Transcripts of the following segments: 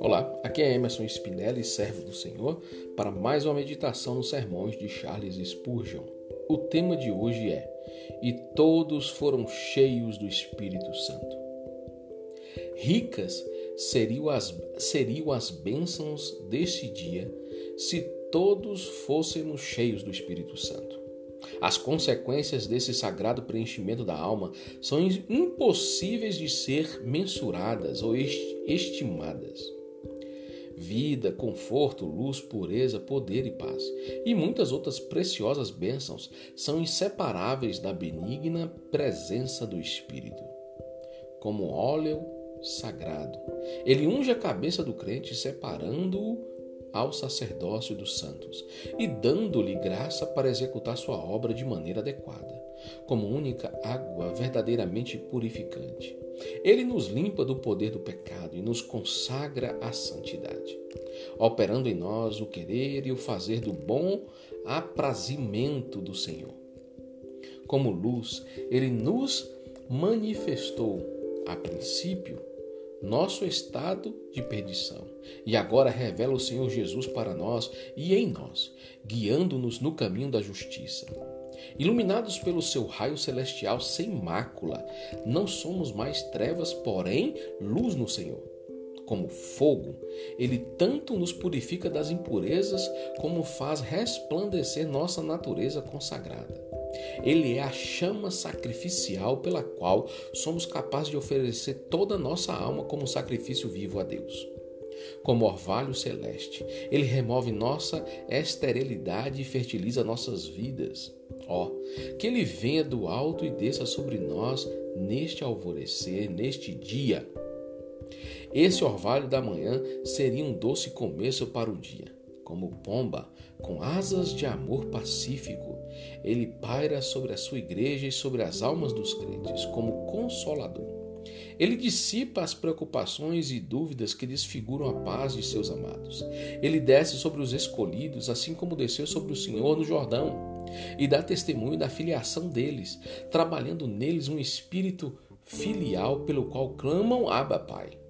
Olá, aqui é Emerson Spinelli, servo do Senhor, para mais uma meditação nos sermões de Charles Spurgeon. O tema de hoje é: E todos foram cheios do Espírito Santo. Ricas seriam as, seriam as bênçãos deste dia se todos fôssemos cheios do Espírito Santo. As consequências desse sagrado preenchimento da alma são impossíveis de ser mensuradas ou estimadas vida, conforto, luz, pureza, poder e paz. E muitas outras preciosas bênçãos são inseparáveis da benigna presença do Espírito. Como óleo sagrado, ele unge a cabeça do crente, separando-o ao sacerdócio dos santos e dando-lhe graça para executar sua obra de maneira adequada, como única água verdadeiramente purificante. Ele nos limpa do poder do pecado e nos consagra à santidade, operando em nós o querer e o fazer do bom aprazimento do Senhor. Como luz, ele nos manifestou, a princípio, nosso estado de perdição. E agora revela o Senhor Jesus para nós e em nós, guiando-nos no caminho da justiça. Iluminados pelo seu raio celestial sem mácula, não somos mais trevas, porém luz no Senhor. Como fogo, ele tanto nos purifica das impurezas, como faz resplandecer nossa natureza consagrada. Ele é a chama sacrificial pela qual somos capazes de oferecer toda a nossa alma como sacrifício vivo a Deus como orvalho celeste. Ele remove nossa esterilidade e fertiliza nossas vidas. Ó, oh, que ele venha do alto e desça sobre nós neste alvorecer, neste dia. Esse orvalho da manhã seria um doce começo para o dia. Como pomba, com asas de amor pacífico, ele paira sobre a sua igreja e sobre as almas dos crentes, como consolador. Ele dissipa as preocupações e dúvidas que desfiguram a paz de seus amados. Ele desce sobre os escolhidos, assim como desceu sobre o Senhor no Jordão, e dá testemunho da filiação deles, trabalhando neles um espírito filial pelo qual clamam Abba Pai.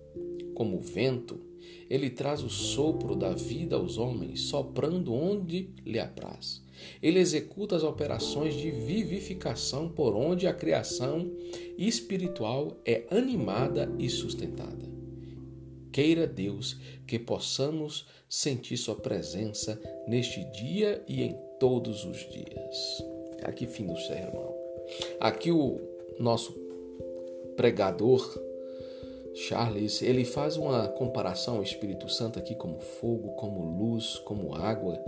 Como vento, ele traz o sopro da vida aos homens, soprando onde lhe apraz. Ele executa as operações de vivificação por onde a criação espiritual é animada e sustentada. Queira Deus que possamos sentir Sua presença neste dia e em todos os dias. Aqui fim do sermão. Aqui o nosso pregador Charles, ele faz uma comparação ao Espírito Santo aqui como fogo, como luz, como água,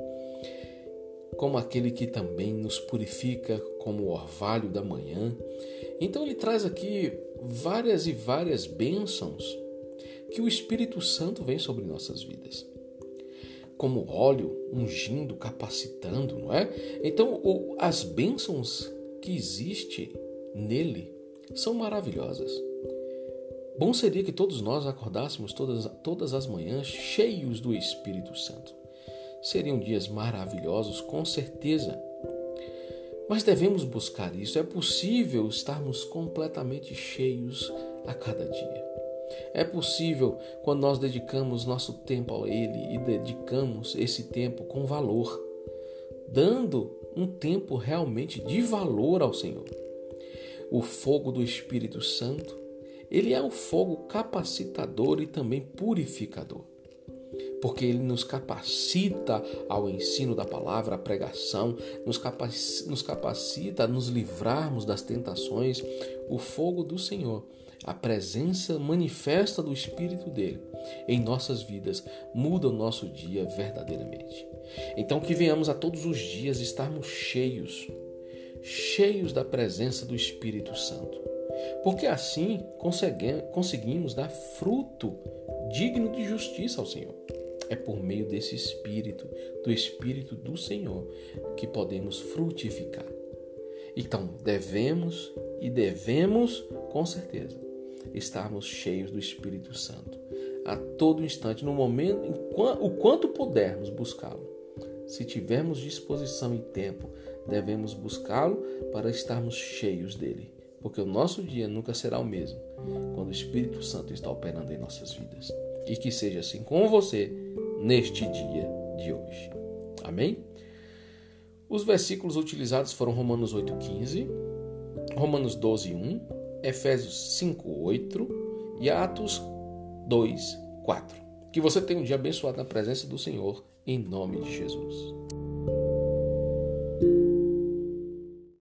como aquele que também nos purifica como o orvalho da manhã. Então ele traz aqui várias e várias bênçãos que o Espírito Santo vem sobre nossas vidas. Como óleo ungindo, capacitando, não é? Então, as bênçãos que existem nele são maravilhosas. Bom seria que todos nós acordássemos todas, todas as manhãs cheios do Espírito Santo. Seriam dias maravilhosos, com certeza. Mas devemos buscar isso. É possível estarmos completamente cheios a cada dia. É possível quando nós dedicamos nosso tempo a Ele e dedicamos esse tempo com valor, dando um tempo realmente de valor ao Senhor. O fogo do Espírito Santo ele é o fogo capacitador e também purificador. Porque ele nos capacita ao ensino da palavra, à pregação, nos capacita, nos capacita a nos livrarmos das tentações. O fogo do Senhor, a presença manifesta do Espírito dele em nossas vidas, muda o nosso dia verdadeiramente. Então, que venhamos a todos os dias estarmos cheios, cheios da presença do Espírito Santo porque assim conseguimos dar fruto digno de justiça ao Senhor. É por meio desse Espírito, do Espírito do Senhor, que podemos frutificar. Então, devemos e devemos, com certeza, estarmos cheios do Espírito Santo a todo instante, no momento, o quanto pudermos buscá-lo. Se tivermos disposição e tempo, devemos buscá-lo para estarmos cheios dele porque o nosso dia nunca será o mesmo quando o Espírito Santo está operando em nossas vidas. E que seja assim com você neste dia de hoje. Amém? Os versículos utilizados foram Romanos 8,15, Romanos 12,1, Efésios 5,8 e Atos 2,4. Que você tenha um dia abençoado na presença do Senhor, em nome de Jesus.